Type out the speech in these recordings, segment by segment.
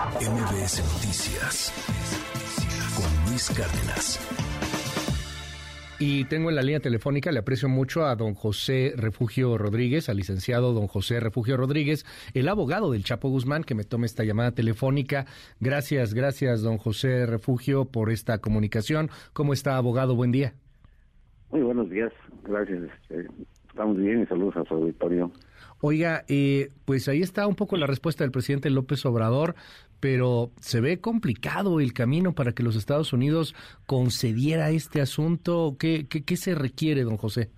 MBS Noticias con Luis Cárdenas. Y tengo en la línea telefónica, le aprecio mucho a don José Refugio Rodríguez, al licenciado don José Refugio Rodríguez, el abogado del Chapo Guzmán, que me tome esta llamada telefónica. Gracias, gracias, don José Refugio, por esta comunicación. ¿Cómo está, abogado? Buen día. Muy buenos días, gracias. Este, estamos bien y saludos a su auditorio. Oiga, eh, pues ahí está un poco la respuesta del presidente López Obrador, pero se ve complicado el camino para que los Estados Unidos concediera este asunto. ¿Qué, qué, se requiere, don José?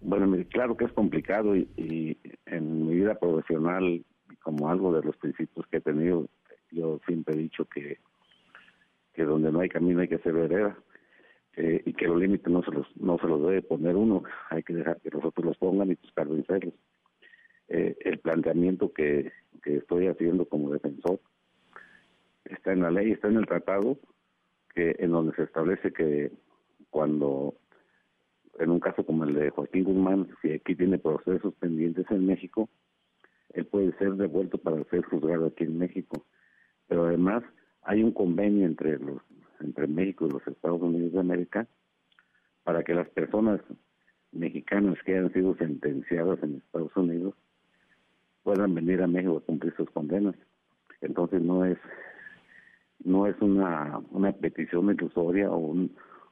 Bueno, claro que es complicado y, en mi vida profesional, como algo de los principios que he tenido, yo siempre he dicho que, que donde no hay camino hay que hacer vereda. Eh, y que los límites no se los no se los debe poner uno, hay que dejar que los otros los pongan y buscar vencerlos. Eh, el planteamiento que, estoy haciendo como defensor está en la ley, está en el tratado, que en donde se establece que cuando, en un caso como el de Joaquín Guzmán, si aquí tiene procesos pendientes en México, él puede ser devuelto para ser juzgado aquí en México. Pero además hay un convenio entre los entre México y los Estados Unidos de América para que las personas mexicanas que hayan sido sentenciadas en Estados Unidos puedan venir a México a cumplir sus condenas. Entonces no es no es una una petición ilusoria o,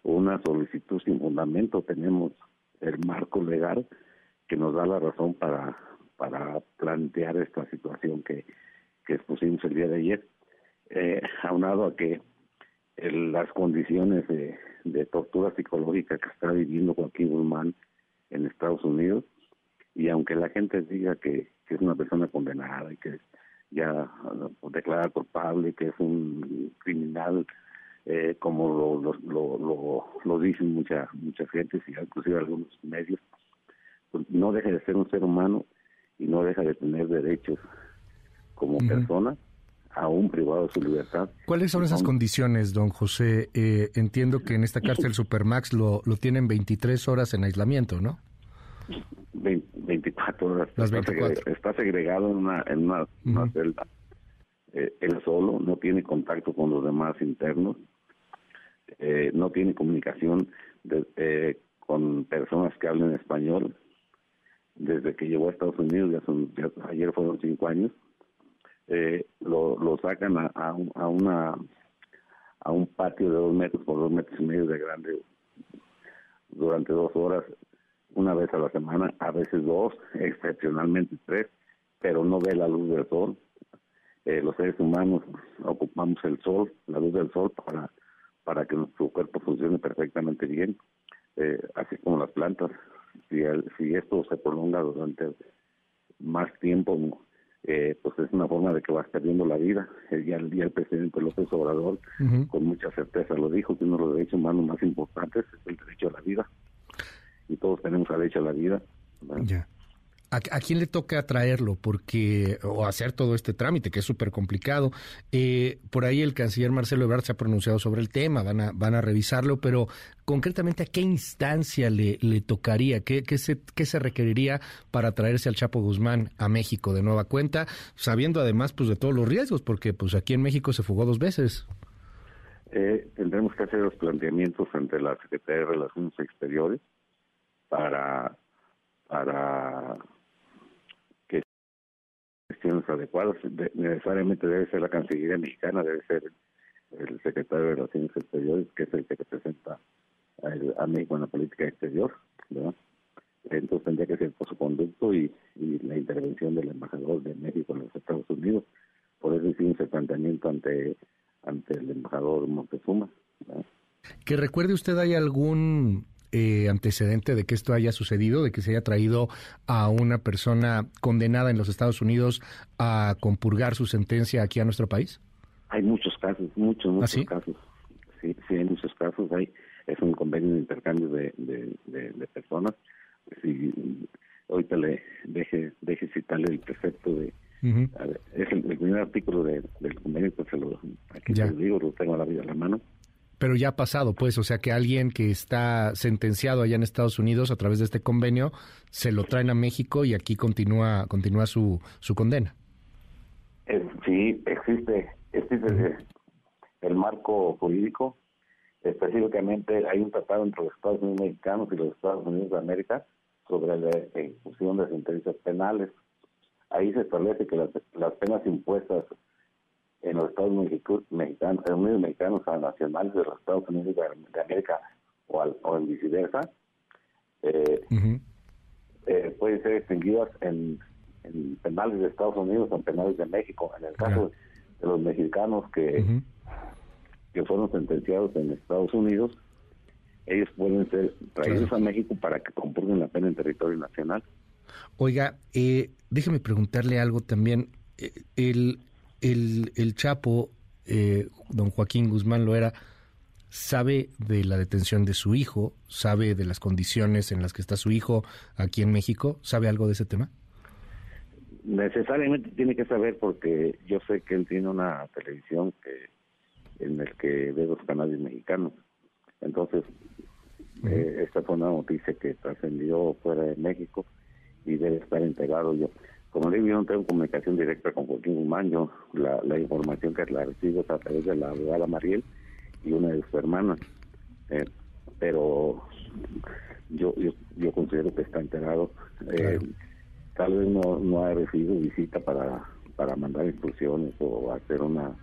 una solicitud sin fundamento. Tenemos el marco legal que nos da la razón para para plantear esta situación que, que expusimos el día de ayer, eh, aunado a que las condiciones de, de tortura psicológica que está viviendo Joaquín Guzmán en Estados Unidos, y aunque la gente diga que, es una persona condenada y que ya uh, declara culpable, que es un criminal, eh, como lo, lo, lo, lo, dicen mucha, mucha gente, y inclusive algunos medios, pues no deja de ser un ser humano y no deja de tener derechos como persona aún privado de su libertad. ¿Cuáles son esas condiciones, don José? Eh, entiendo que en esta cárcel Supermax lo, lo tienen 23 horas en aislamiento, ¿no? 24 horas. Está, segregado en una, en una, celda. Eh, él solo, no tiene contacto con los demás internos, eh, no tiene comunicación eh, con personas que hablen español. Desde que llegó a Estados Unidos, ya son, ayer fueron cinco años, lo, lo sacan a, a, a, una a un patio de dos metros por dos metros y medio de grande durante dos horas una vez a la semana, a veces dos, excepcionalmente tres, pero no ve la luz del sol. Eh, los seres humanos ocupamos el sol, la luz del sol, para, para que nuestro cuerpo funcione perfectamente bien, eh, así como las plantas. Si, si esto se prolonga durante más tiempo, eh, pues es una forma de que vas perdiendo la vida. El día el, día el presidente López Obrador, con mucha certeza lo dijo, que uno de los derechos humanos más importantes es el derecho a la vida y todos tenemos derecho a la vida. Ya. ¿A, quién le toca traerlo? Porque, o hacer todo este trámite, que es súper complicado. Eh, por ahí el canciller Marcelo Ebrard se ha pronunciado sobre el tema, van a, van a revisarlo, pero concretamente, ¿a qué instancia le, le tocaría? ¿Qué, qué, se, ¿Qué se requeriría para traerse al Chapo Guzmán a México de nueva cuenta? Sabiendo además pues de todos los riesgos, porque pues aquí en México se fugó dos veces. Eh, tendremos que hacer los planteamientos ante la Secretaría de Relaciones Exteriores para para que cuestiones adecuadas necesariamente debe ser la Cancillería mexicana debe ser el secretario de Relaciones Exteriores que es el que representa a, México en la política exterior entonces tendría que ser por su conducto y, la intervención del embajador de México en los Estados Unidos. Por eso hicimos el planteamiento ante ante el embajador Montezuma que recuerde usted hay algún eh, antecedente de que esto haya sucedido, de que se haya traído a una persona condenada en los Estados Unidos a compurgar su sentencia aquí a nuestro país? Hay muchos casos, muchos, muchos ¿Ah, casos. Sí, sí, hay muchos casos. Hay, es un convenio de intercambio de, de, personas. Si, ahorita le deje, deje citarle el precepto de, es el, primer artículo del convenio, pues se lo, aquí ya. digo, lo tengo a la vida a la mano. Pero ya ha pasado, pues, o sea que alguien que está sentenciado allá en Estados Unidos a través de este convenio se lo traen a México y aquí continúa continúa su, su condena. sí, existe, existe el marco jurídico. Específicamente hay un tratado entre los Estados Unidos mexicanos y los Estados Unidos de América sobre la ejecución de sentencias penales. Ahí se establece que las, las penas impuestas en los Estados Unidos mexicanos, en Unidos mexicanos a nacionales de los Estados Unidos de, América o, al, o en viceversa, eh, eh, pueden ser extinguidas en, penales de Estados Unidos o en penales de México. En el caso de los mexicanos que, que fueron sentenciados en Estados Unidos, ellos pueden ser traídos a México para que compurguen la pena en territorio nacional. Oiga, eh, déjeme preguntarle algo también. Eh, el, el, el Chapo, eh, don Joaquín Guzmán Loera, sabe de la detención de su hijo, sabe de las condiciones en las que está su hijo aquí en México, ¿sabe algo de ese tema? Necesariamente tiene que saber porque yo sé que él tiene una televisión que en el que ve los canales mexicanos. Entonces, eh, esta fue una noticia que trascendió fuera de México y debe estar integrado yo. Como le digo, yo no tengo comunicación directa con Joaquín Guzmán, yo la, la información que la recibo es a través de la abogada Mariel y una de sus hermanas. Eh, pero yo, yo, considero que está enterado. Eh, tal vez no, no ha recibido visita para, para mandar instrucciones o hacer una,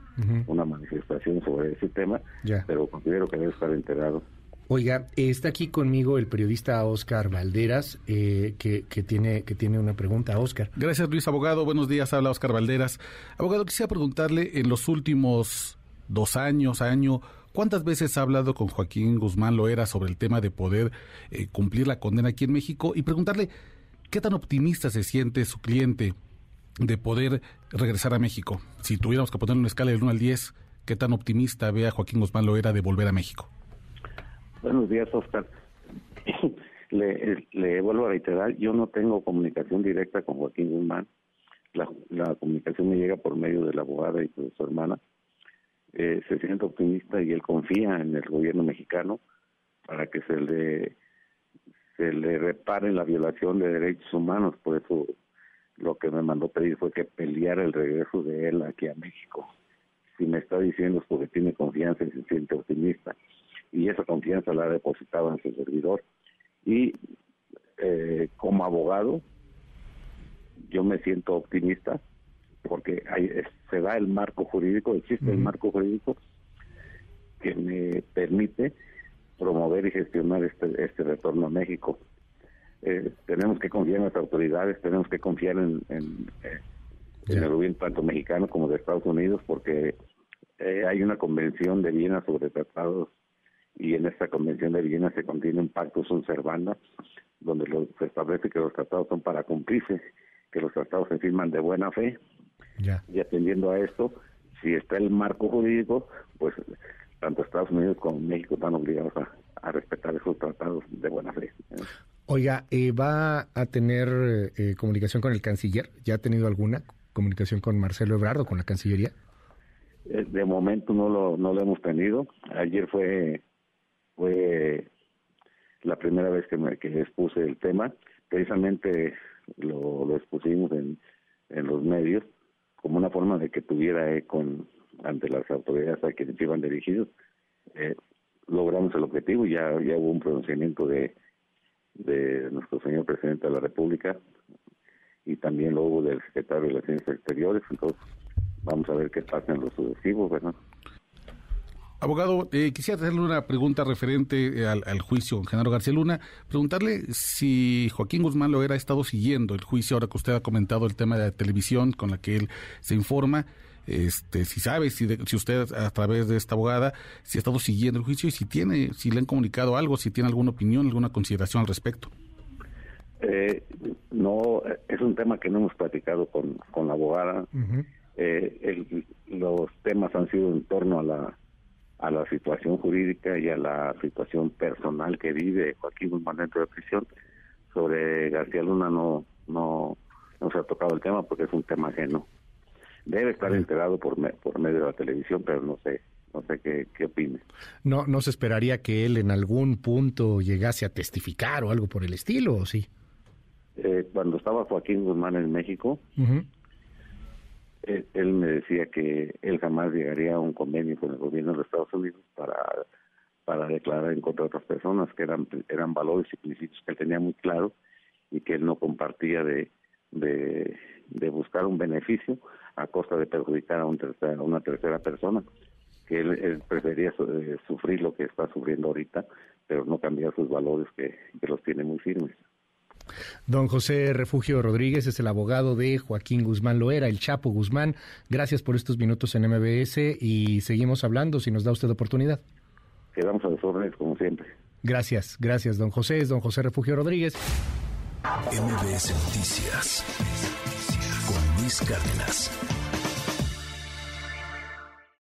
una manifestación sobre ese tema, pero considero que debe estar enterado. Oiga, está aquí conmigo el periodista Oscar Valderas, eh, que, tiene, que tiene una pregunta. Oscar. Gracias, Luis Abogado. Buenos días, habla Oscar Valderas. Abogado, quisiera preguntarle, en los últimos dos años, año, ¿cuántas veces ha hablado con Joaquín Guzmán Loera sobre el tema de poder eh, cumplir la condena aquí en México? Y preguntarle, ¿qué tan optimista se siente su cliente de poder regresar a México? Si tuviéramos que poner una escala del 1 al 10, ¿qué tan optimista ve a Joaquín Guzmán Loera de volver a México? Buenos días, Oscar. le, vuelvo a reiterar, yo no tengo comunicación directa con Joaquín Guzmán. La, comunicación me llega por medio de la abogada y de su hermana. Eh, se siente optimista y él confía en el gobierno mexicano para que se le se le repare la violación de derechos humanos. Por eso lo que me mandó pedir fue que peleara el regreso de él aquí a México. Si me está diciendo es porque tiene confianza y se siente optimista y esa confianza la ha depositado en su servidor. Y eh, como abogado, yo me siento optimista porque hay, se da el marco jurídico, existe el marco jurídico que me permite promover y gestionar este, este retorno a México. Eh, tenemos que confiar en las autoridades, tenemos que confiar en, en, eh, el gobierno tanto mexicano como de Estados Unidos, porque hay una convención de Viena sobre tratados y en esta Convención de Viena se contienen pactos un servanda donde se establece que los tratados son para cumplirse, que los tratados se firman de buena fe. Y atendiendo a esto, si está el marco jurídico, pues tanto Estados Unidos como México están obligados a, respetar esos tratados de buena fe. Oiga, eh, ¿va a tener eh, comunicación con el canciller? ¿Ya ha tenido alguna comunicación con Marcelo Ebrardo, con la Cancillería? Eh, de momento no lo, no lo hemos tenido. Ayer fue fue la primera vez que, me, que expuse el tema. Precisamente lo, lo expusimos en, en los medios como una forma de que tuviera eco ante las autoridades a quienes iban dirigidos. Eh, logramos el objetivo, ya, hubo un pronunciamiento de, de nuestro señor presidente de la República y también lo hubo del secretario de Relaciones Exteriores, entonces vamos a ver qué pasa en los sucesivos, ¿verdad? Abogado, eh, quisiera hacerle una pregunta referente eh, al, juicio con Genaro García Luna. Preguntarle si Joaquín Guzmán lo ha estado siguiendo el juicio, ahora que usted ha comentado el tema de la televisión con la que él se informa. Este, si sabe, si, si usted a través de esta abogada, si ha estado siguiendo el juicio y si tiene, si le han comunicado algo, si tiene alguna opinión, alguna consideración al respecto. Eh, no, es un tema que no hemos platicado con, con la abogada. los temas han sido en torno a la a la situación jurídica y a la situación personal que vive Joaquín Guzmán dentro de prisión. Sobre García Luna no, no, no se ha tocado el tema porque es un tema ajeno. Debe estar enterado por, por medio de la televisión, pero no sé, no sé qué, qué opine. No, no se esperaría que él en algún punto llegase a testificar o algo por el estilo, ¿o sí? Eh, cuando estaba Joaquín Guzmán en México, él, me decía que él jamás llegaría a un convenio con el gobierno de Estados Unidos para para declarar en contra de otras personas que eran eran valores y principios que él tenía muy claro y que él no compartía de, de, buscar un beneficio a costa de perjudicar a, un tercera, una tercera persona, que él, prefería eh, sufrir lo que está sufriendo ahorita, pero no cambiar sus valores que, que los tiene muy firmes. Don José Refugio Rodríguez es el abogado de Joaquín Guzmán Loera, el Chapo Guzmán. Gracias por estos minutos en MBS y seguimos hablando si nos da usted oportunidad. Quedamos a los órdenes como siempre. Gracias, gracias, don José. Es don José Refugio Rodríguez. MBS Noticias con Luis Cárdenas.